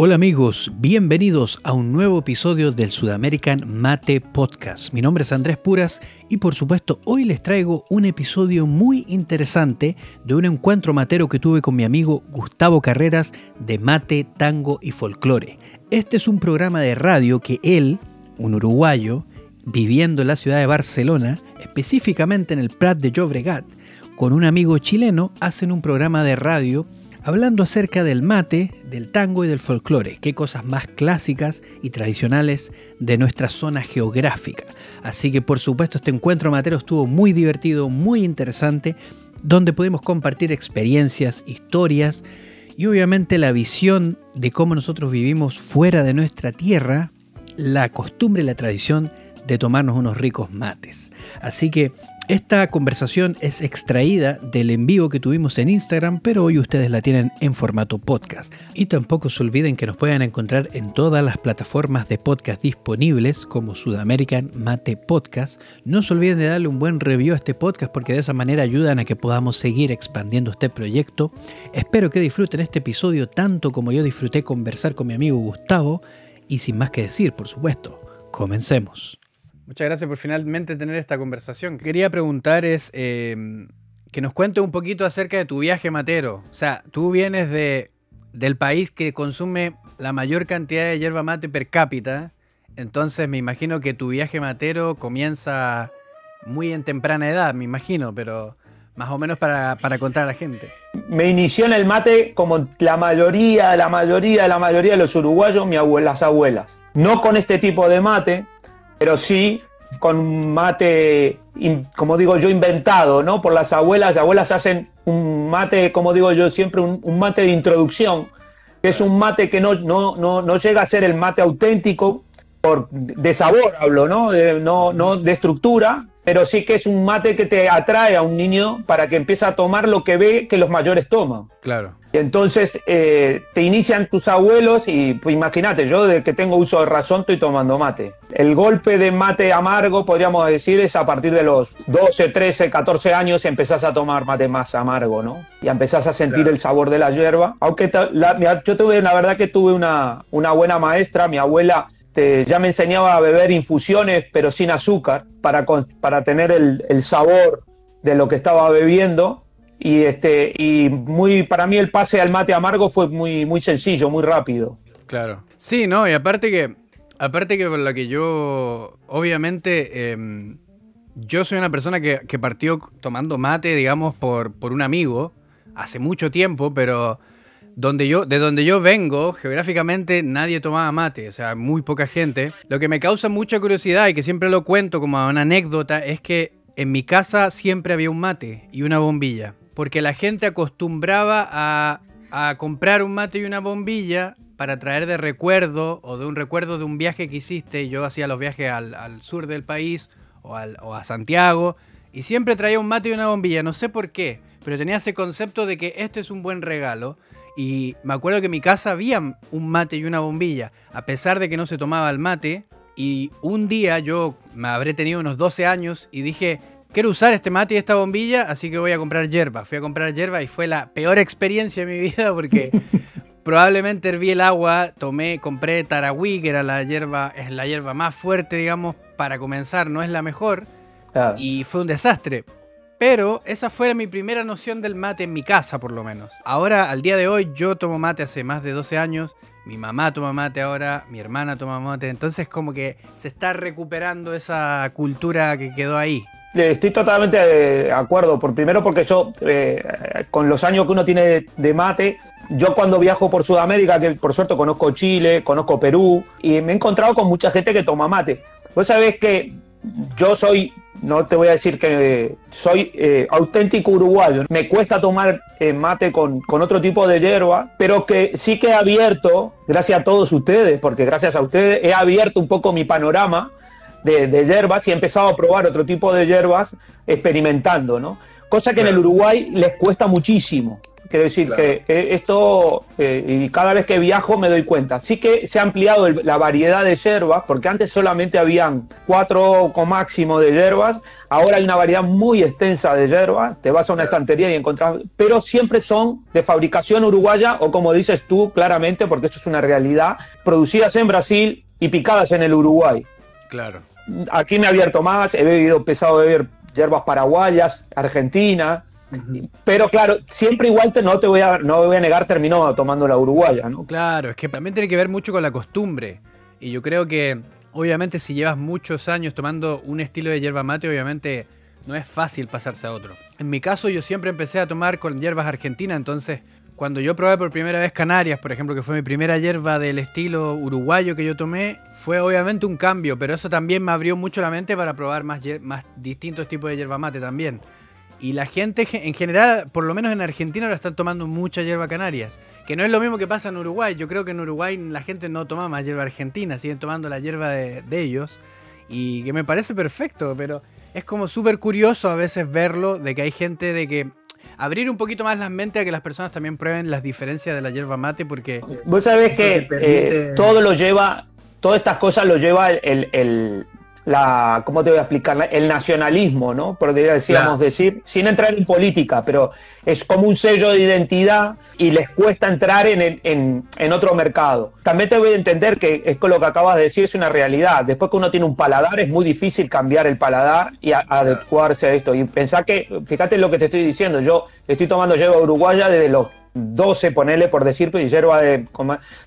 Hola amigos, bienvenidos a un nuevo episodio del Sudamerican Mate Podcast. Mi nombre es Andrés Puras y por supuesto hoy les traigo un episodio muy interesante de un encuentro matero que tuve con mi amigo Gustavo Carreras de Mate, Tango y Folclore. Este es un programa de radio que él, un uruguayo, viviendo en la ciudad de Barcelona, específicamente en el Prat de Llobregat, con un amigo chileno, hacen un programa de radio hablando acerca del mate, del tango y del folclore, qué cosas más clásicas y tradicionales de nuestra zona geográfica. Así que por supuesto este encuentro matero estuvo muy divertido, muy interesante, donde pudimos compartir experiencias, historias y obviamente la visión de cómo nosotros vivimos fuera de nuestra tierra, la costumbre y la tradición de tomarnos unos ricos mates. Así que esta conversación es extraída del envío que tuvimos en Instagram, pero hoy ustedes la tienen en formato podcast. Y tampoco se olviden que nos pueden encontrar en todas las plataformas de podcast disponibles como Sudamerican Mate Podcast. No se olviden de darle un buen review a este podcast porque de esa manera ayudan a que podamos seguir expandiendo este proyecto. Espero que disfruten este episodio tanto como yo disfruté conversar con mi amigo Gustavo. Y sin más que decir, por supuesto, comencemos. Muchas gracias por finalmente tener esta conversación. Quería preguntar es em, que nos cuente un poquito acerca de tu viaje matero. O sea, tú vienes de, del país que consume la mayor cantidad de yerba mate per cápita. Entonces me imagino que tu viaje matero comienza muy en temprana edad, me imagino, pero más o menos para, para contar a la gente. Me inició en el mate como la mayoría, la mayoría, la mayoría de los uruguayos, mi abuela, las abuelas. No con este tipo de mate, pero sí con mate, como digo yo, inventado, ¿no? Por las abuelas. Las abuelas hacen un mate, como digo yo siempre, un, mate de introducción, que es un mate que no, no, no, no, llega a ser el mate auténtico, por, de sabor hablo, ¿no? no, no de estructura, pero sí que es un mate que te atrae a un niño para que empiece a tomar lo que ve que los mayores toman. Claro. Y entonces eh, te inician tus abuelos y pues imagínate, yo de que tengo uso de razón estoy tomando mate. El golpe de mate amargo, podríamos decir, es a partir de los 12, 13, 14 años empezás a tomar mate más amargo, ¿no? Y empezás a sentir el sabor de la hierba. Aunque yo tuve, la verdad que tuve una, una buena maestra, mi abuela este, ya me enseñaba a beber infusiones, pero sin azúcar, para, para tener el, el sabor de lo que estaba bebiendo y este y muy para mí el pase al mate amargo fue muy muy sencillo muy rápido. Claro. Sí no y aparte que aparte que por lo que yo obviamente em, yo soy una persona que, que, partió tomando mate digamos por por un amigo hace mucho tiempo pero donde yo, de donde yo vengo, geográficamente nadie tomaba mate, o sea, muy poca gente. Lo que me causa mucha curiosidad y que siempre lo cuento como una anécdota es que en mi casa siempre había un mate y una bombilla porque la gente acostumbraba a, comprar un mate y una bombilla para traer de recuerdo o de un recuerdo de un viaje que hiciste. Yo hacía los viajes al, sur del país o, a Santiago y siempre traía un mate y una bombilla. No sé por qué, pero tenía ese concepto de que este es un buen regalo. Y me acuerdo que en mi casa había un mate y una bombilla, a pesar de que no se tomaba el mate. Y un día yo me habré tenido unos 12 años y dije, quiero usar este mate y esta bombilla, así que voy a comprar hierba. Fui a comprar hierba y fue la peor experiencia de mi vida porque probablemente herví el agua, tomé, compré tarahui, que era la hierba, es la hierba más fuerte, digamos, para comenzar, no es la mejor. Y fue un desastre. Pero esa fue mi primera noción del mate en mi casa, por lo menos. Ahora, al día de hoy, yo tomo mate hace más de 12 años. Mi mamá toma mate ahora, mi hermana toma mate. Entonces, como que se está recuperando esa cultura que quedó ahí. Estoy totalmente de acuerdo. Por, primero porque yo, eh, con los años que uno tiene de mate, yo cuando viajo por Sudamérica, que por suerte conozco Chile, conozco Perú, y me he encontrado con mucha gente que toma mate. Vos sabés que yo soy, no te voy a decir que soy eh, auténtico uruguayo, me cuesta tomar eh, mate con, con, otro tipo de hierba, pero que sí que he abierto, gracias a todos ustedes, porque gracias a ustedes he abierto un poco mi panorama de, hierbas y he empezado a probar otro tipo de hierbas experimentando, ¿no? Cosa que en el Uruguay les cuesta muchísimo. Quiero decir que esto, eh, y cada vez que viajo me doy cuenta. Sí que se ha ampliado la variedad de hierbas, porque antes solamente habían cuatro con máximo de hierbas, ahora hay una variedad muy extensa de hierbas, te vas a una estantería y encontrás, pero siempre son de fabricación uruguaya o como dices tú claramente, porque eso es una realidad, producidas en Brasil y picadas en el Uruguay. Claro. Aquí me he abierto más, he bebido, pesado beber hierbas paraguayas, Argentina, pero claro, siempre igual te, no te voy a, no voy a negar, terminó tomando la uruguaya, ¿no? Claro, es que también tiene que ver mucho con la costumbre. Y yo creo que, obviamente, si llevas muchos años tomando un estilo de hierba mate, obviamente no es fácil pasarse a otro. En mi caso, yo siempre empecé a tomar con hierbas argentinas, entonces cuando yo probé por primera vez Canarias, por ejemplo, que fue mi primera hierba del estilo uruguayo que yo tomé, fue obviamente un cambio, pero eso también me abrió mucho la mente para probar más, más distintos tipos de hierba mate también. Y la gente en general, por lo menos en Argentina, ahora están tomando mucha hierba Canarias, que no es lo mismo que pasa en Uruguay. Yo creo que en Uruguay la gente no toma más hierba argentina, siguen tomando la hierba de, de ellos, y que me parece perfecto, pero es como súper curioso a veces verlo, de que hay gente de que abrir un poquito más las mentes a que las personas también prueben las diferencias de la hierba mate, porque. Vos sabés que eh, todo lo lleva, todas estas cosas lo lleva el, el, la, ¿cómo te voy a explicar? El nacionalismo, ¿no? Podría decíamos decir, sin entrar en política, pero es como un sello de identidad y les cuesta entrar en, en, otro mercado. También te voy a entender que es con lo que acabas de decir, es una realidad. Después que uno tiene un paladar, es muy difícil cambiar el paladar y adecuarse a esto. Y pensá que, fíjate lo que te estoy diciendo, yo estoy tomando yerba uruguaya desde los 12, ponele por decir, y hierba de,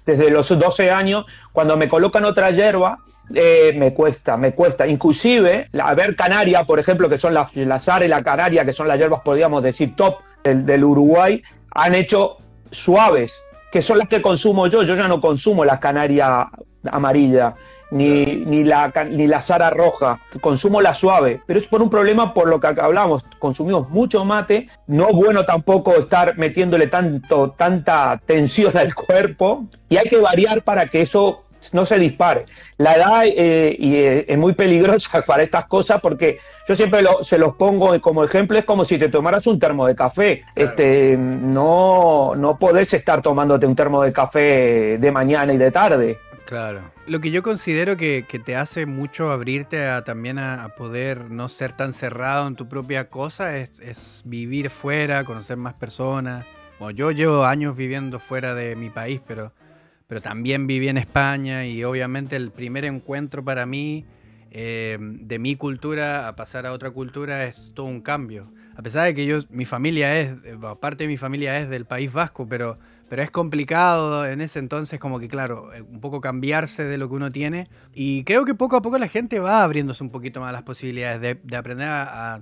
desde los 12 años, cuando me colocan otra hierba, eh, me cuesta, me cuesta. Inclusive, la ver canaria, por ejemplo, que son la, la y la canaria, que son las hierbas, podríamos decir, top del, del Uruguay, han hecho suaves, que son las que consumo yo. Yo ya no consumo la canaria amarilla ni, ni, la, ni la Sara roja, consumo la suave, pero es por un problema por lo que hablamos, consumimos mucho mate, no es bueno tampoco estar metiéndole tanto, tanta tensión al cuerpo y hay que variar para que eso no se dispare. La edad eh, y, eh, es muy peligrosa para estas cosas porque yo siempre se los pongo como ejemplo, es como si te tomaras un termo de café. Este, no, no podés estar tomándote un termo de café de mañana y de tarde. Claro. Lo que yo considero que, te hace mucho abrirte a, también a, poder no ser tan cerrado en tu propia cosa es, vivir fuera, conocer más personas. Bueno, yo llevo años viviendo fuera de mi país, pero, pero también viví en España y obviamente el primer encuentro para mí eh, de mi cultura a pasar a otra cultura es todo un cambio. A pesar de que yo, mi familia es, parte de mi familia es del País Vasco, pero pero es complicado en ese entonces como que, claro, eh, un poco cambiarse de lo que uno tiene. Y creo que poco a poco la gente va abriéndose un poquito más las posibilidades de, aprender a,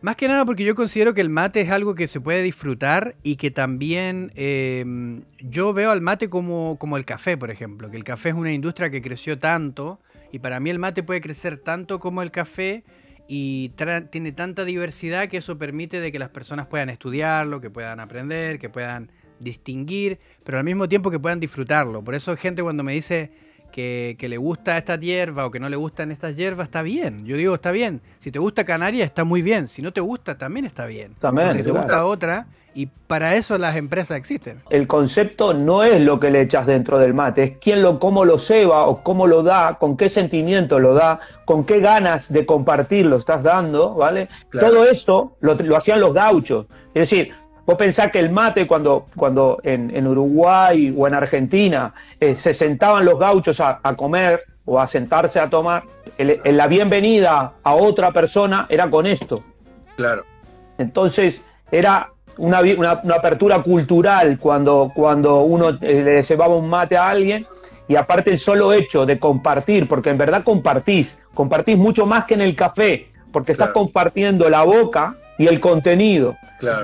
Más que nada porque yo considero que el mate es algo que se puede disfrutar y que también em, yo veo al mate como, como el café, por ejemplo, que el café es una industria que creció tanto y para mí el mate puede crecer tanto como el café y tiene tanta diversidad que eso permite de que las personas puedan estudiarlo, que puedan aprender, que puedan distinguir, pero al mismo tiempo que puedan disfrutarlo. Por eso gente cuando me dice que, le gusta esta hierba o que no le gustan estas hierbas, está bien. Yo digo, está bien. Si te gusta Canaria, está muy bien. Si no te gusta, también está bien. También. Porque te gusta otra y para eso las empresas existen. El concepto no es lo que le echas dentro del mate, es quién lo, cómo lo ceba o cómo lo da, con qué sentimiento lo da, con qué ganas de compartir lo estás dando, ¿vale? Todo eso lo, lo hacían los gauchos. Es decir, Vos pensás que el mate, cuando, cuando en, Uruguay o en Argentina eh, se sentaban los gauchos a, comer o a sentarse a tomar, la bienvenida a otra persona era con esto. Claro. Entonces, era una, apertura cultural cuando, cuando uno eh, le llevaba un mate a alguien. Y aparte el solo hecho de compartir, porque en verdad compartís, compartís mucho más que en el café, porque estás compartiendo la boca y el contenido.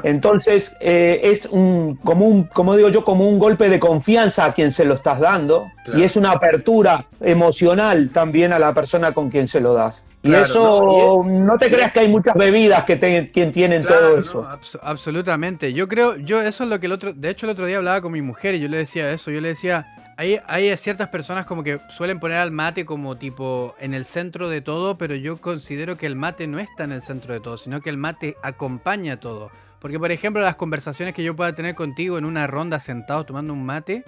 Entonces eh, es un como un como digo yo como un golpe de confianza a quien se lo estás dando y es una apertura emocional también a la persona con quien se lo das. Y eso no, te creas que hay muchas bebidas que quien tienen todo eso. absolutamente. Yo creo yo eso es lo que el otro de hecho el otro día hablaba con mi mujer y yo le decía eso, yo le decía hay, hay, ciertas personas como que suelen poner al mate como tipo en el centro de todo, pero yo considero que el mate no está en el centro de todo, sino que el mate acompaña todo. Porque, por ejemplo, las conversaciones que yo pueda tener contigo en una ronda sentado tomando un mate,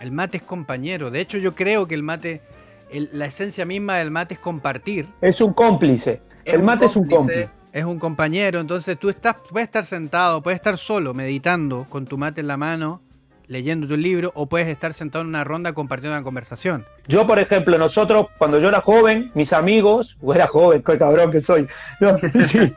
el mate es compañero. De hecho, yo creo que el mate, la esencia misma del mate es compartir. Es un cómplice. el mate es un cómplice. Es un compañero, entonces tú estás, puedes estar sentado, puedes estar solo, meditando, con tu mate en la mano, leyendo tu libro o puedes estar sentado en una ronda compartiendo una conversación. Yo, por ejemplo, nosotros, cuando yo era joven, mis amigos, o era joven, qué cabrón que soy. sí,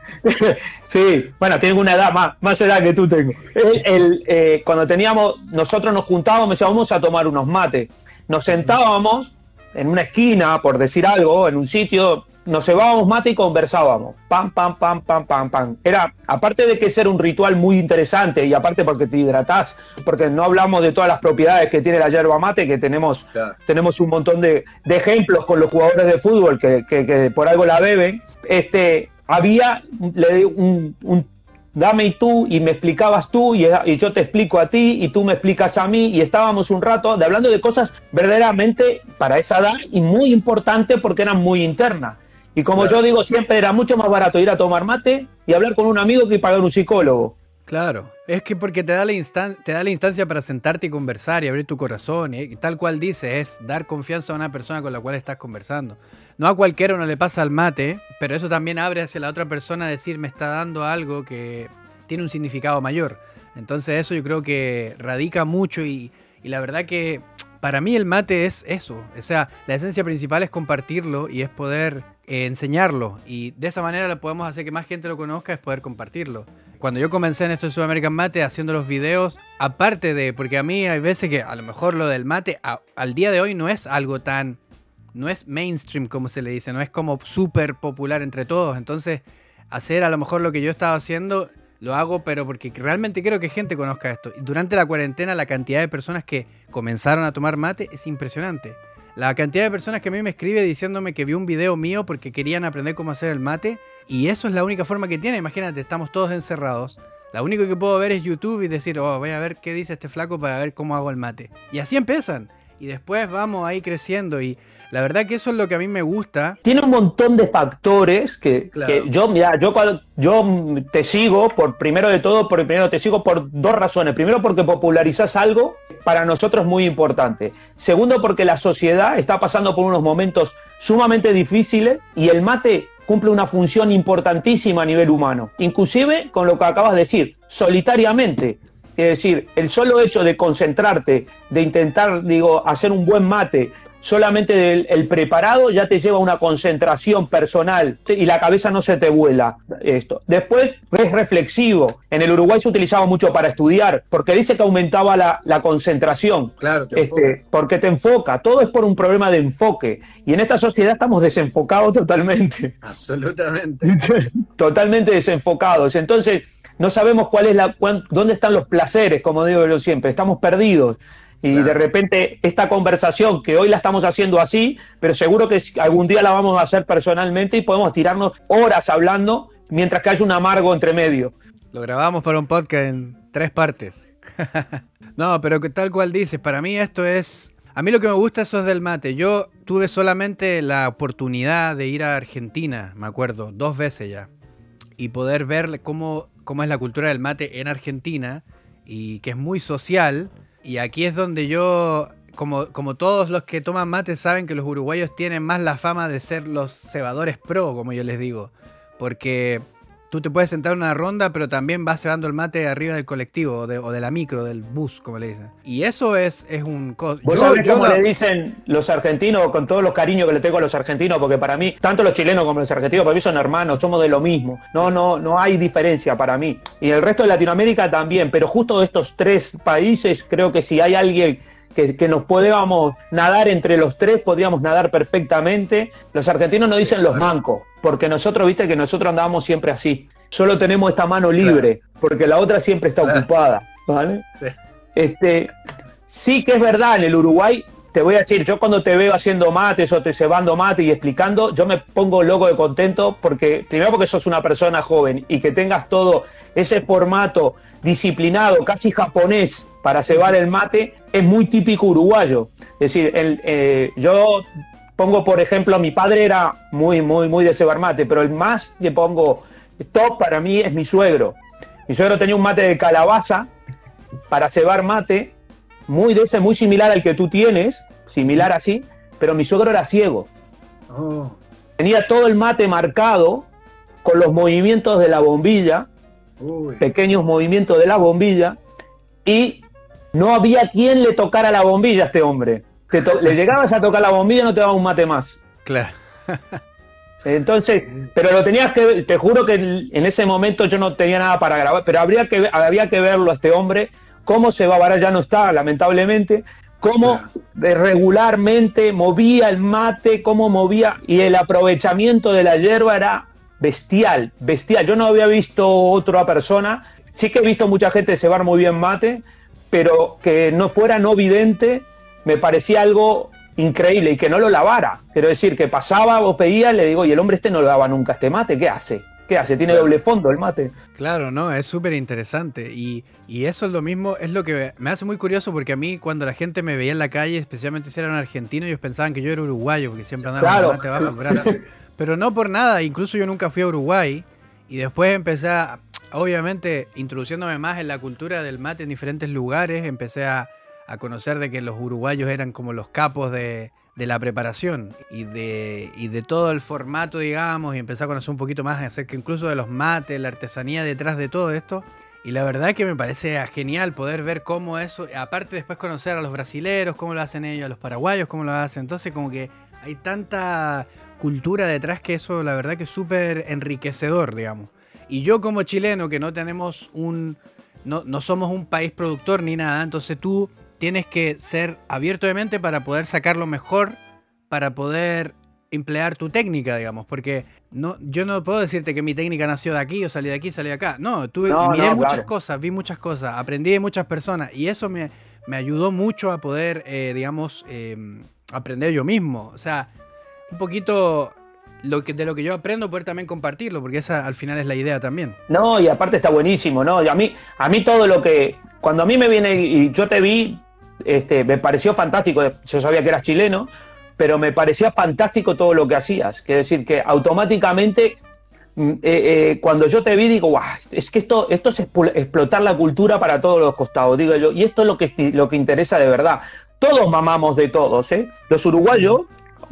sí, bueno, tengo una edad más, más edad que tú tengo. Eh, cuando teníamos, nosotros nos juntábamos, vamos a tomar unos mates. Nos sentábamos en una esquina, por decir algo, en un sitio, nos llevábamos mate y conversábamos. Pam, pam, pam, pam, pam, pam. Era, aparte de que ser un ritual muy interesante y aparte porque te hidratás, porque no hablamos de todas las propiedades que tiene la yerba mate, que tenemos, tenemos un montón de, ejemplos con los jugadores de fútbol que, por algo la beben. Este, había un, un dame y tú, y me explicabas tú, y, yo te explico a ti, y tú me explicas a mí, y estábamos un rato de hablando de cosas verdaderamente para esa edad y muy importante porque eran muy internas. Y como yo digo siempre, era mucho más barato ir a tomar mate y hablar con un amigo que pagar un psicólogo. Claro, es que porque te da la, te da la instancia para sentarte y conversar y abrir tu corazón, y tal cual dice, es dar confianza a una persona con la cual estás conversando. No a cualquiera uno le pasa al mate, pero eso también abre hacia la otra persona a decir, me está dando algo que tiene un significado mayor. Entonces eso yo creo que radica mucho y, y la verdad que para mí el mate es eso. O sea, la esencia principal es compartirlo y es poder enseñarlo. Y de esa manera lo podemos hacer que más gente lo conozca, es poder compartirlo. Cuando yo comencé en esto de Sudamerican Mate haciendo los videos, aparte de, porque a mí hay veces que a lo mejor lo del mate al día de hoy no es algo tan, no es mainstream como se le dice, no es como súper popular entre todos. Entonces, hacer a lo mejor lo que yo estaba haciendo, lo hago, pero porque realmente quiero que gente conozca esto. Durante la cuarentena, la cantidad de personas que comenzaron a tomar mate es impresionante. La cantidad de personas que a mí me escribe diciéndome que vio un video mío porque querían aprender cómo hacer el mate. Y eso es la única forma que tiene. Imagínate, estamos todos encerrados. La único que puedo ver es YouTube y decir, oh, voy a ver qué dice este flaco para ver cómo hago el mate. Y así empiezan. Y después vamos ahí creciendo y la verdad que eso es lo que a mí me gusta. Tiene un montón de factores que, yo, mira, yo, yo te sigo, por primero de todo, por primero te sigo por dos razones. Primero, porque popularizas algo para nosotros muy importante. Segundo, porque la sociedad está pasando por unos momentos sumamente difíciles y el mate cumple una función importantísima a nivel humano. Inclusive con lo que acabas de decir, solitariamente. Es decir, el solo hecho de concentrarte, de intentar, digo, hacer un buen mate, solamente el, preparado ya te lleva a una concentración personal y la cabeza no se te vuela. Esto. Después es reflexivo. En el Uruguay se utilizaba mucho para estudiar, porque dice que aumentaba la, concentración. Claro, este, porque te enfoca. Todo es por un problema de enfoque. Y en esta sociedad estamos desenfocados totalmente. Absolutamente. totalmente desenfocados. Entonces, no sabemos cuál es la, dónde están los placeres, como digo yo siempre. Estamos perdidos. Y de repente esta conversación que hoy la estamos haciendo así, pero seguro que algún día la vamos a hacer personalmente y podemos tirarnos horas hablando mientras que haya un amargo entre medio. Lo grabamos para un podcast en tres partes. no, pero tal cual dices, para mí esto es... A mí lo que me gusta eso es del mate. Yo tuve solamente la oportunidad de ir a Argentina, me acuerdo, dos veces ya. Y poder ver cómo, cómo es la cultura del mate en Argentina y que es muy social y aquí es donde yo, como, como todos los que toman mate saben que los uruguayos tienen más la fama de ser los cebadores pro, como yo les digo. Porque tú te puedes sentar en una ronda, pero también vas cebando el mate arriba del colectivo o de, la micro, del bus, como le dicen. Y eso es, es un... ¿Vos yo, sabés cómo le dicen los argentinos, con todos los cariños que le tengo a los argentinos? Porque para mí, tanto los chilenos como los argentinos, para mí son hermanos, somos de lo mismo. No, no, no hay diferencia para mí. Y el resto de Latinoamérica también, pero justo de estos tres países, creo que si hay alguien que, que, nos podíamos nadar entre los tres, podríamos nadar perfectamente. Los argentinos nos dicen los mancos, porque nosotros, viste que nosotros andábamos siempre así. Solo tenemos esta mano libre, porque la otra siempre está ocupada. ¿vale? Este, sí que es verdad, en el Uruguay te voy a decir, yo cuando te veo haciendo mates o te cebando mate y explicando, yo me pongo loco de contento porque, primero porque sos una persona joven y que tengas todo ese formato disciplinado, casi japonés, para cebar el mate, es muy típico uruguayo. Es decir, el, eh, yo pongo, por ejemplo, mi padre era muy, muy, muy de cebar mate, pero el más que pongo top para mí es mi suegro. Mi suegro tenía un mate de calabaza para cebar mate, muy de ese, muy similar al que tú tienes, similar así, pero mi suegro era ciego. Oh. Tenía todo el mate marcado con los movimientos de la bombilla, pequeños movimientos de la bombilla, y no había quien le tocara la bombilla a este hombre. le llegabas a tocar la bombilla y no te daba un mate más. Claro. Entonces, pero lo tenías que, te juro que en ese momento yo no tenía nada para grabar, pero habría que, había que verlo a este hombre, cómo se va, ahora ya no está, lamentablemente, cómo regularmente movía el mate, cómo movía, y el aprovechamiento de la hierba era bestial, bestial. Yo no había visto otra persona, sí que he visto mucha gente cebar muy bien mate, pero que no fuera no vidente, me parecía algo increíble y que no lo lavara. Quiero decir, que pasaba o pedía, le digo, y el hombre este no lo daba nunca este mate, ¿qué hace? ¿Qué hace? Tiene doble fondo el mate. Claro, no, es súper interesante. Y, eso es lo mismo, es lo que me hace muy curioso porque a mí cuando la gente me veía en la calle, especialmente si eran argentinos, ellos pensaban que yo era uruguayo porque siempre andaba con el mate bajo el brazo. Pero no por nada, incluso yo nunca fui a Uruguay y después empecé a, obviamente, introduciéndome más en la cultura del mate en diferentes lugares, empecé a a conocer de que los uruguayos eran como los capos de, la preparación y de, de todo el formato, digamos, y empecé a conocer un poquito más acerca incluso de los mates, la artesanía detrás de todo esto. Y la verdad que me parece genial poder ver cómo eso, aparte después conocer a los brasileros, cómo lo hacen ellos, a los paraguayos, cómo lo hacen. Entonces como que hay tanta cultura detrás que eso la verdad que es súper enriquecedor, digamos. Y yo como chileno que no tenemos un, no, no somos un país productor ni nada, entonces tú tienes que ser abierto de mente para poder sacar lo mejor, para poder emplear tu técnica, digamos, porque no, yo no puedo decirte que mi técnica nació de aquí o salí de aquí, salí de acá. No, tuve, miré muchas cosas, vi muchas cosas, aprendí de muchas personas y eso me, me ayudó mucho a poder, eh, digamos, em, aprender yo mismo. O sea, un poquito lo que, de lo que yo aprendo, poder también compartirlo, porque esa al final es la idea también. No, y aparte está buenísimo, ¿no? a mí, a mí todo lo que, cuando a mí me viene y yo te vi, este, me pareció fantástico, yo sabía que eras chileno, pero me parecía fantástico todo lo que hacías. Quiere decir que automáticamente, mm, eh, eh, cuando yo te vi, digo, guau, es que esto, esto es explotar la cultura para todos los costados, digo yo, y esto es lo que, lo que interesa de verdad. Todos mamamos de todos, ¿eh? Los uruguayos,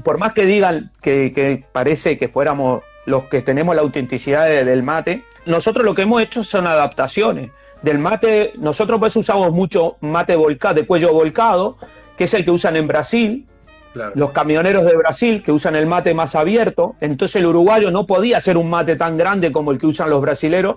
por más que digan que, parece que fuéramos los que tenemos la autenticidad del mate, nosotros lo que hemos hecho son adaptaciones del mate, nosotros pues usamos mucho mate volcado, de cuello volcado, que es el que usan en Brasil, los camioneros de Brasil que usan el mate más abierto, entonces el uruguayo no podía hacer un mate tan grande como el que usan los brasileros,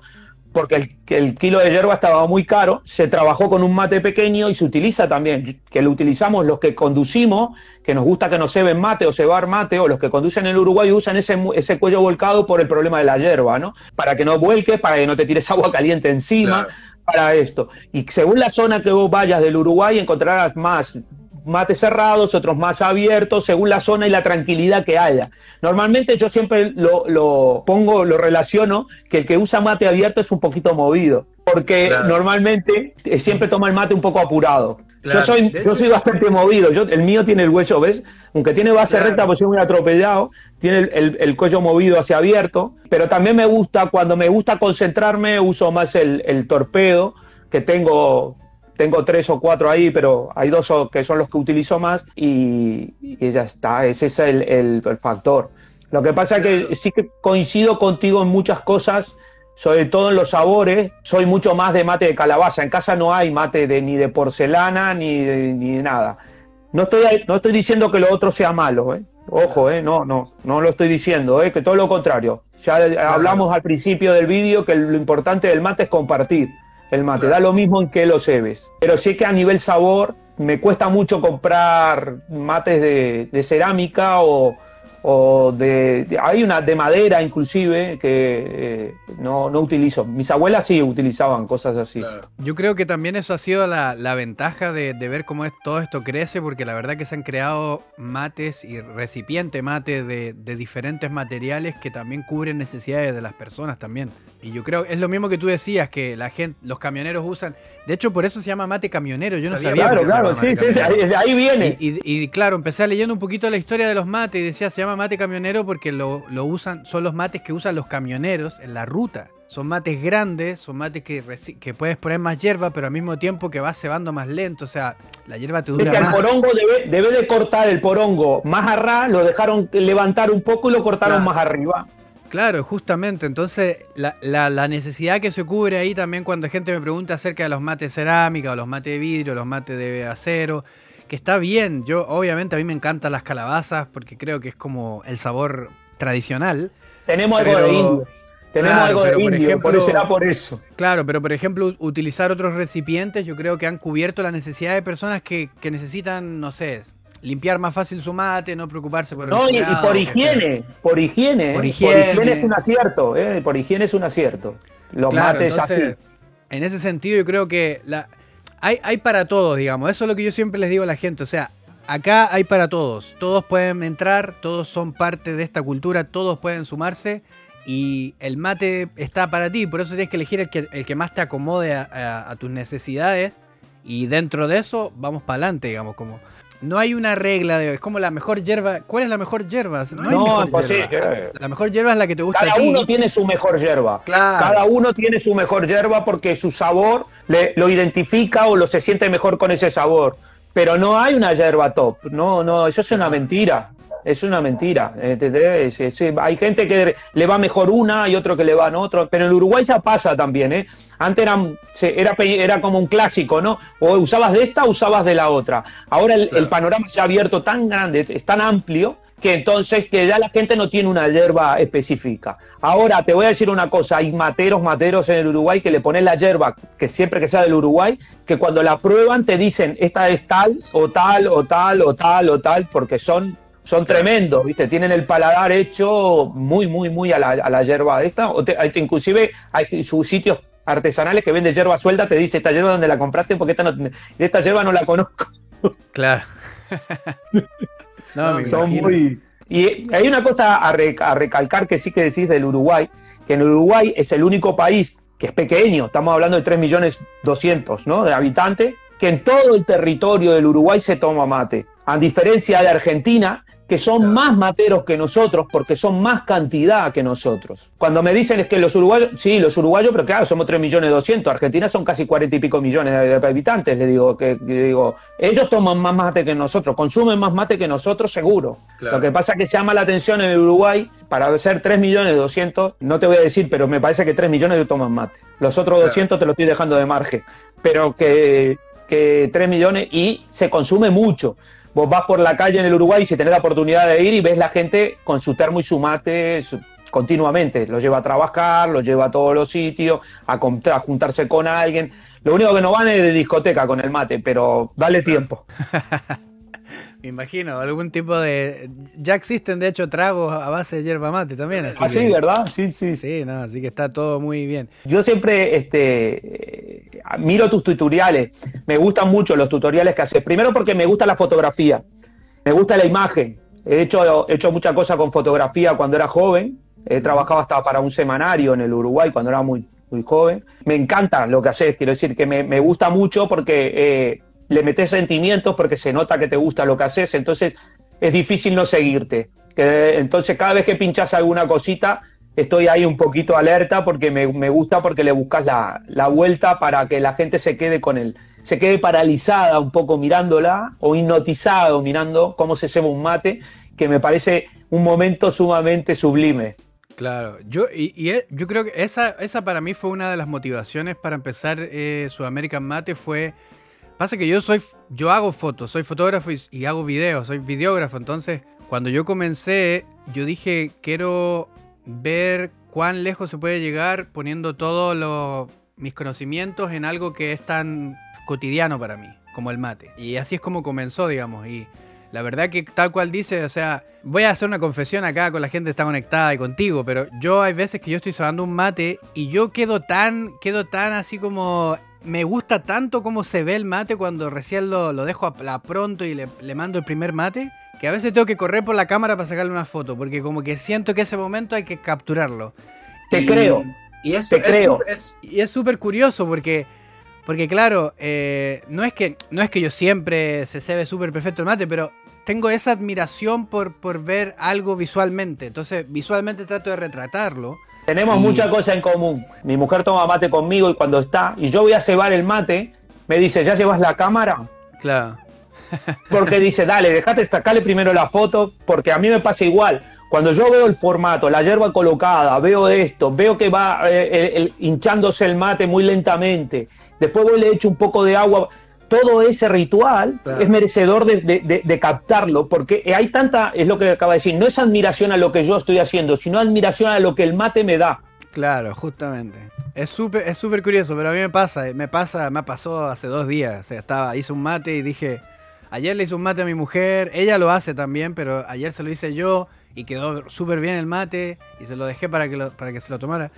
porque el, el, kilo de hierba estaba muy caro, se trabajó con un mate pequeño y se utiliza también, que lo utilizamos los que conducimos, que nos gusta que nos ceben mate o cebar mate, o los que conducen en el Uruguay usan ese, ese cuello volcado por el problema de la hierba, ¿no? Para que no vuelque, para que no te tires agua caliente encima para esto. Y según la zona que vos vayas del Uruguay encontrarás más mates cerrados, otros más abiertos, según la zona y la tranquilidad que haya. Normalmente yo siempre lo, pongo, lo relaciono, que el que usa mate abierto es un poquito movido, porque normalmente eh, siempre toma el mate un poco apurado. Yo soy, yo soy bastante movido. Yo, el mío tiene el hueso, ¿ves? Aunque tiene base recta, pues soy muy atropellado, tiene el, cuello movido hacia abierto. Pero también me gusta, cuando me gusta concentrarme, uso más el, torpedo, que tengo, tengo tres o cuatro ahí, pero hay dos que son los que utilizo más y, ya está. Ese es el, el factor. Lo que pasa es que sí que coincido contigo en muchas cosas sobre todo en los sabores, soy mucho más de mate de calabaza. En casa no hay mate de, ni de porcelana ni de, ni nada. No estoy, no estoy diciendo que lo otro sea malo, ¿eh? Ojo, ¿eh? No, no, no lo estoy diciendo, ¿eh? Que todo lo contrario. Ya hablamos al principio del vídeo que lo importante del mate es compartir el mate. Da lo mismo en que lo cebes. Pero sí que a nivel sabor me cuesta mucho comprar mates de, de cerámica o, o de, hay una de madera inclusive que eh, no, no, utilizo. Mis abuelas sí utilizaban cosas así. Yo creo que también eso ha sido la, la ventaja de, de, ver cómo es, todo esto crece, porque la verdad que se han creado mates y recipiente mate de, de diferentes materiales que también cubren necesidades de las personas también. Y yo creo, es lo mismo que tú decías, que la gente, los camioneros usan. De hecho, por eso se llama mate camionero. Yo no sabía. Claro, claro, sí, sí, ahí viene. Y, claro, empecé leyendo un poquito la historia de los mates y decía, se llama mate camionero porque lo, lo, usan, son los mates que usan los camioneros en la ruta. son mates grandes, son mates que, que puedes poner más hierba, pero al mismo tiempo que vas cebando más lento. O sea, la hierba te dura más. El porongo debe, de cortar el porongo más arra, lo dejaron levantar un poco y lo cortaron más arriba. Claro, justamente. Entonces, la, necesidad que se cubre ahí también cuando gente me pregunta acerca de los mates cerámica o los mates de vidrio, los mates de acero, que está bien. Yo, obviamente, a mí me encantan las calabazas porque creo que es como el sabor tradicional. Tenemos algo de indio. Tenemos algo de indio, por, ejemplo, será por eso. Claro, pero por ejemplo, utilizar otros recipientes, yo creo que han cubierto la necesidad de personas que, que necesitan, no sé, limpiar más fácil su mate, no preocuparse por el No, y, por higiene, por higiene, por higiene, es un acierto, ¿eh? por higiene es un acierto. Los mates así. En ese sentido, yo creo que la, hay, hay para todos, digamos. Eso es lo que yo siempre les digo a la gente. O sea, acá hay para todos. Todos pueden entrar, todos son parte de esta cultura, todos pueden sumarse. Y el mate está para ti, por eso tienes que elegir el que, el que más te acomode a, tus necesidades. Y dentro de eso, vamos para adelante, digamos, como no hay una regla de es como la mejor hierba. ¿Cuál es la mejor hierba? No, hay mejor pues hierba. La mejor hierba es la que te gusta Cada a ti. uno tiene su mejor hierba. Cada uno tiene su mejor hierba porque su sabor le, lo identifica o lo se siente mejor con ese sabor. Pero no hay una hierba top. No, no, eso es una mentira. Es una mentira. hay gente que le va mejor una y otro que le va en otro. Pero en Uruguay ya pasa también, ¿eh? Antes era, era, como un clásico, ¿no? O usabas de esta o usabas de la otra. Ahora el, panorama se ha abierto tan grande, es tan amplio, que entonces que ya la gente no tiene una hierba específica. Ahora te voy a decir una cosa, hay materos, materos en el Uruguay que le ponen la hierba, que siempre que sea del Uruguay, que cuando la prueban te dicen esta es tal o tal o tal o tal o tal, porque son son tremendos, ¿viste? Tienen el paladar hecho muy, muy, muy a la, a la hierba esta. O inclusive hay sus sitios artesanales que venden hierba suelta, te dice esta hierba donde la compraste porque esta, no, esta hierba no la conozco. Claro. no, son muy... Y hay una cosa a, a, recalcar que sí que decís del Uruguay, que en Uruguay es el único país que es pequeño, estamos hablando de 3 millones 200 ¿no? de habitantes, que en todo el territorio del Uruguay se toma mate. A diferencia de Argentina, que son más materos que nosotros porque son más cantidad que nosotros. Cuando me dicen es que los uruguayos, sí, los uruguayos, pero claro, somos 3 millones 200, Argentina son casi 40 y pico millones de, habitantes, le digo, que, digo, ellos toman más mate que nosotros, consumen más mate que nosotros seguro. Lo que pasa es que llama la atención en el Uruguay, para ser 3 millones 200, no te voy a decir, pero me parece que 3 millones toman mate. Los otros 200 te lo estoy dejando de margen, pero que, que 3 millones y se consume mucho vos vas por la calle en el Uruguay y si tenés la oportunidad de ir y ves la gente con su termo y su mate continuamente. Lo lleva a trabajar, lo lleva a todos los sitios, a, a juntarse con alguien. Lo único que no van es de discoteca con el mate, pero dale tiempo. Me imagino, algún tipo de. Ya existen, de hecho, tragos a base de yerba mate también. Así ah, sí, ¿verdad? Sí, sí. Sí, no, así que está todo muy bien. Yo siempre este, eh, miro tus tutoriales. Me gustan mucho los tutoriales que haces. Primero porque me gusta la fotografía, me gusta la imagen. He hecho, he hecho muchas cosas con fotografía cuando era joven. He trabajado hasta para un semanario en el Uruguay cuando era muy, muy joven. Me encanta lo que haces, quiero decir que me, me gusta mucho porque. Eh, le metes sentimientos porque se nota que te gusta lo que haces, entonces es difícil no seguirte. Que, entonces cada vez que pinchas alguna cosita, estoy ahí un poquito alerta porque me, gusta porque le buscas la, la, vuelta para que la gente se quede con él, se quede paralizada un poco mirándola o hipnotizado mirando cómo se ceba un mate, que me parece un momento sumamente sublime. Claro, yo, y, e, yo creo que esa, esa para mí fue una de las motivaciones para empezar eh, Sudamerican Mate, fue Pasa que yo soy, yo hago fotos, soy fotógrafo y, hago videos, soy videógrafo. Entonces, cuando yo comencé, yo dije, quiero ver cuán lejos se puede llegar poniendo todos mis conocimientos en algo que es tan cotidiano para mí, como el mate. Y así es como comenzó, digamos. Y la verdad que tal cual dice, o sea, voy a hacer una confesión acá con la gente que está conectada y contigo, pero yo hay veces que yo estoy sabando un mate y yo quedo tan, quedo tan así como me gusta tanto cómo se ve el mate cuando recién lo, dejo a, pronto y le, mando el primer mate, que a veces tengo que correr por la cámara para sacarle una foto, porque como que siento que ese momento hay que capturarlo. Te creo. Y eso, Te creo. y es súper curioso porque, porque claro, eh, no, es que, no es que yo siempre se se ve súper perfecto el mate, pero tengo esa admiración por, por ver algo visualmente. Entonces, visualmente trato de retratarlo Tenemos mucha cosa en común. Mi mujer toma mate conmigo y cuando está, y yo voy a cebar el mate, me dice, ¿ya llevas la cámara? Claro. porque dice, dale, dejate destacarle primero la foto, porque a mí me pasa igual. Cuando yo veo el formato, la hierba colocada, veo esto, veo que va eh, hinchándose el mate muy lentamente, después voy le echo un poco de agua, todo ese ritual es merecedor de, captarlo, porque hay tanta, es lo que acaba de decir, no es admiración a lo que yo estoy haciendo, sino admiración a lo que el mate me da. Claro, justamente. Es súper es súper curioso, pero a mí me pasa, me pasa, me pasó hace dos días. O sea, estaba, hice un mate y dije, ayer le hice un mate a mi mujer, ella lo hace también, pero ayer se lo hice yo y quedó súper bien el mate y se lo dejé para que, para que se lo tomara.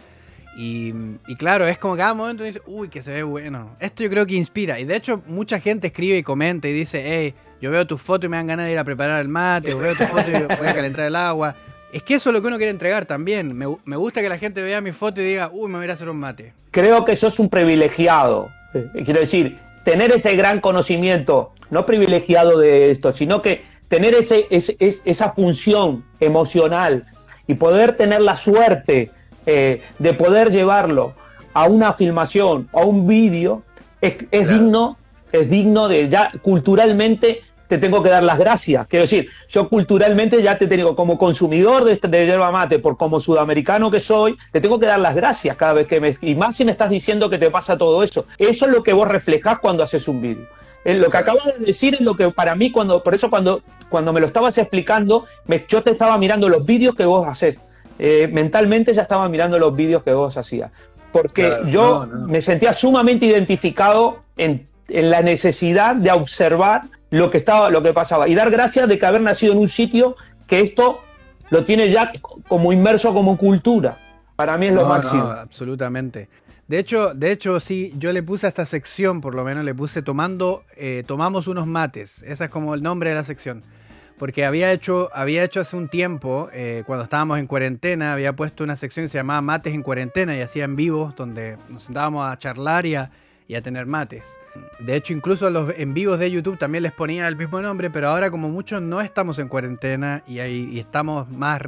Y, claro, es como cada momento dice, uy, que se ve bueno. Esto yo creo que inspira. Y de hecho, mucha gente escribe y comenta y dice, hey, yo veo tu foto y me dan ganas de ir a preparar el mate, o veo tu foto y voy a calentar el agua. Es que eso es lo que uno quiere entregar también. Me, me gusta que la gente vea mi foto y diga, uy, me voy a hacer un mate. Creo que sos un privilegiado. Eh, quiero decir, tener ese gran conocimiento, no privilegiado de esto, sino que tener ese, esa función emocional y poder tener la suerte eh, de poder llevarlo a una filmación o a un vídeo es, digno, es digno de ya culturalmente te tengo que dar las gracias. Quiero decir, yo culturalmente ya te tengo como consumidor de, este, de yerba mate, por como sudamericano que soy, te tengo que dar las gracias cada vez que me... Y más si me estás diciendo que te pasa todo eso. Eso es lo que vos reflejás cuando haces un vídeo. Eh, lo que acabas de decir es lo que para mí, cuando, por eso cuando, cuando me lo estabas explicando, me, yo te estaba mirando los vídeos que vos haces. Eh, mentalmente ya estaba mirando los vídeos que vos hacías. Porque yo me sentía sumamente identificado en, en, la necesidad de observar lo que, estaba, lo que pasaba y dar gracias de que haber nacido en un sitio que esto lo tiene ya como inmerso como cultura. Para mí es lo máximo. absolutamente. De hecho, de hecho, sí, yo le puse a esta sección, por lo menos le puse tomando, eh, tomamos unos mates. Ese es como el nombre de la sección. Porque había hecho, había hecho hace un tiempo, eh, cuando estábamos en cuarentena, había puesto una sección que se llamaba Mates en cuarentena y hacía en vivos donde nos sentábamos a charlar y a, tener mates. De hecho, incluso los en vivos de YouTube también les ponía el mismo nombre, pero ahora como muchos no estamos en cuarentena y, ahí, y estamos más...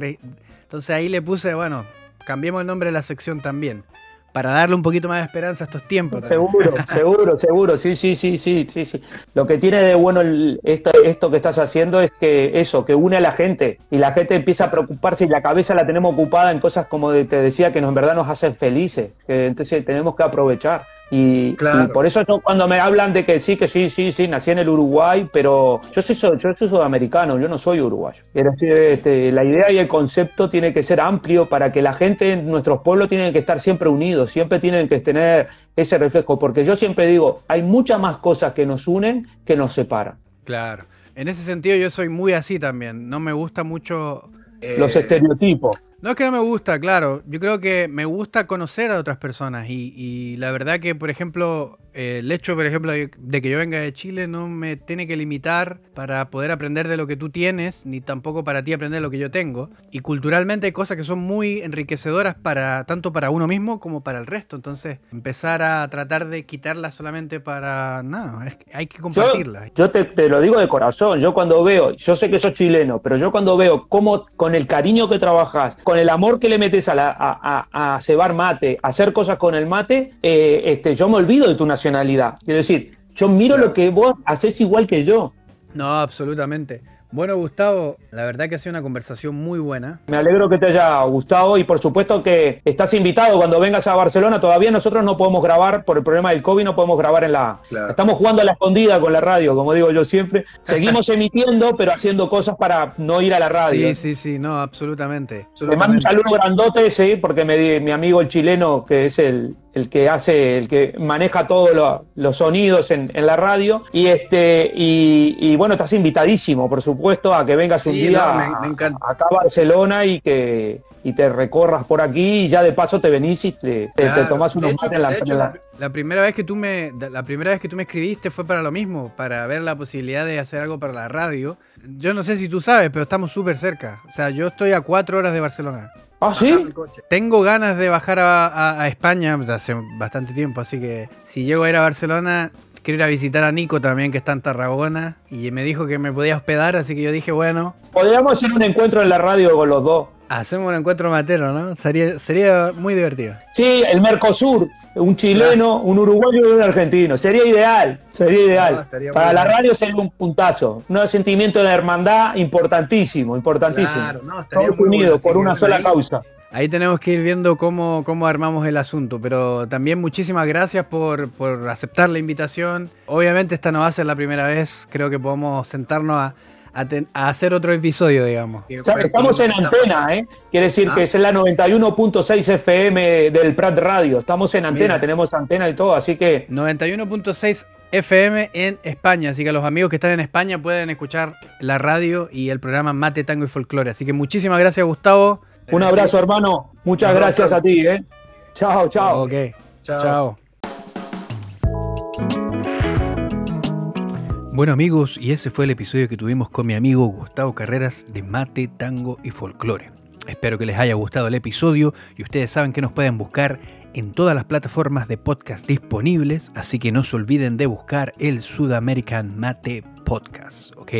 Entonces ahí le puse, bueno, cambiemos el nombre de la sección también para darle un poquito más de esperanza a estos tiempos. Seguro, seguro, seguro, sí, sí, sí, sí, sí, sí. Lo que tiene de bueno esto, esto que estás haciendo es que eso, que une a la gente y la gente empieza a preocuparse y la cabeza la tenemos ocupada en cosas como te decía que en verdad nos hacen felices, que entonces tenemos que aprovechar. Y, por eso cuando me hablan de que sí, que sí, sí, sí, nací en el Uruguay, pero yo soy, yo soy sudamericano, yo no soy uruguayo. este, la idea y el concepto tiene que ser amplio para que la gente en nuestros pueblos tienen que estar siempre unidos, siempre tienen que tener ese reflejo, porque yo siempre digo, hay muchas más cosas que nos unen que nos separan. Claro. En ese sentido yo soy muy así también, no me gusta mucho... Los eh, estereotipos. No es que no me gusta, claro. Yo creo que me gusta conocer a otras personas y, y la verdad que, por ejemplo, el hecho, por ejemplo, de que yo venga de Chile no me tiene que limitar para poder aprender de lo que tú tienes, ni tampoco para ti aprender lo que yo tengo. Y culturalmente hay cosas que son muy enriquecedoras para tanto para uno mismo como para el resto. Entonces, empezar a tratar de quitarlas solamente para nada, es hay que compartirlas. Yo, te, lo digo de corazón, yo cuando veo, yo sé que sos chileno, pero yo cuando veo cómo con el cariño que trabajas, con el amor que le metes a, la, a, a, cebar mate, a hacer cosas con el mate, eh, este, yo me olvido de tu nación Quiero decir, yo miro lo que vos haces igual que yo. No, absolutamente. Bueno, Gustavo, la verdad que ha sido una conversación muy buena. Me alegro que te haya gustado y por supuesto que estás invitado cuando vengas a Barcelona. Todavía nosotros no podemos grabar por el problema del COVID, no podemos grabar en la... Estamos jugando a la escondida con la radio, como digo yo siempre. Seguimos emitiendo, pero haciendo cosas para no ir a la radio. Sí, sí, sí, no, absolutamente. Te mando un saludo grandote, sí, porque me, mi amigo el chileno, que es el, el que hace, el que maneja todos los sonidos en, la radio. Y este, y, bueno, estás invitadísimo, por supuesto, a que vengas un día acá a Barcelona y que y te recorras por aquí y ya de paso te venís y te, tomas unos en la, la, primera vez que tú me la primera vez que tú me escribiste fue para lo mismo, para ver la posibilidad de hacer algo para la radio. Yo no sé si tú sabes, pero estamos súper cerca. O sea, yo estoy a cuatro horas de Barcelona. ¿Ah, sí? Tengo ganas de bajar a, España hace bastante tiempo, así que si llego a ir a Barcelona, quiero ir a visitar a Nico también, que está en Tarragona, y me dijo que me podía hospedar, así que yo dije, bueno. Podríamos hacer un encuentro en la radio con los dos. Hacemos un encuentro matero, ¿no? Sería, sería muy divertido. Sí, el Mercosur, un chileno, un uruguayo y un argentino. Sería ideal, sería ideal. Para la radio sería un puntazo. Un sentimiento de hermandad importantísimo, importantísimo. Claro, no, Todos unidos por una sola causa. Ahí tenemos que ir viendo cómo, cómo armamos el asunto, pero también muchísimas gracias por, por aceptar la invitación. Obviamente esta no va a ser la primera vez, creo que podemos sentarnos a, a, hacer otro episodio, digamos. Estamos en antena, ¿eh? Quiere decir que ah. es la 91.6 FM del Prat Radio. Estamos en antena, tenemos antena y todo, así que... 91.6 FM en España, así que los amigos que están en España pueden escuchar la radio y el programa Mate, Tango y Folclore. Así que muchísimas gracias, Gustavo. Un abrazo, hermano. Muchas gracias a ti, ¿eh? Chao, chao. Ok, chao. Bueno amigos, y ese fue el episodio que tuvimos con mi amigo Gustavo Carreras de Mate, Tango y Folclore. Espero que les haya gustado el episodio y ustedes saben que nos pueden buscar en todas las plataformas de podcast disponibles, así que no se olviden de buscar el Sudamerican Mate Podcast, ¿ok?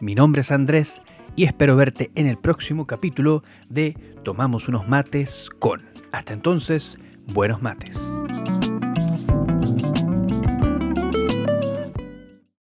Mi nombre es Andrés y espero verte en el próximo capítulo de Tomamos unos mates con. Hasta entonces, buenos mates.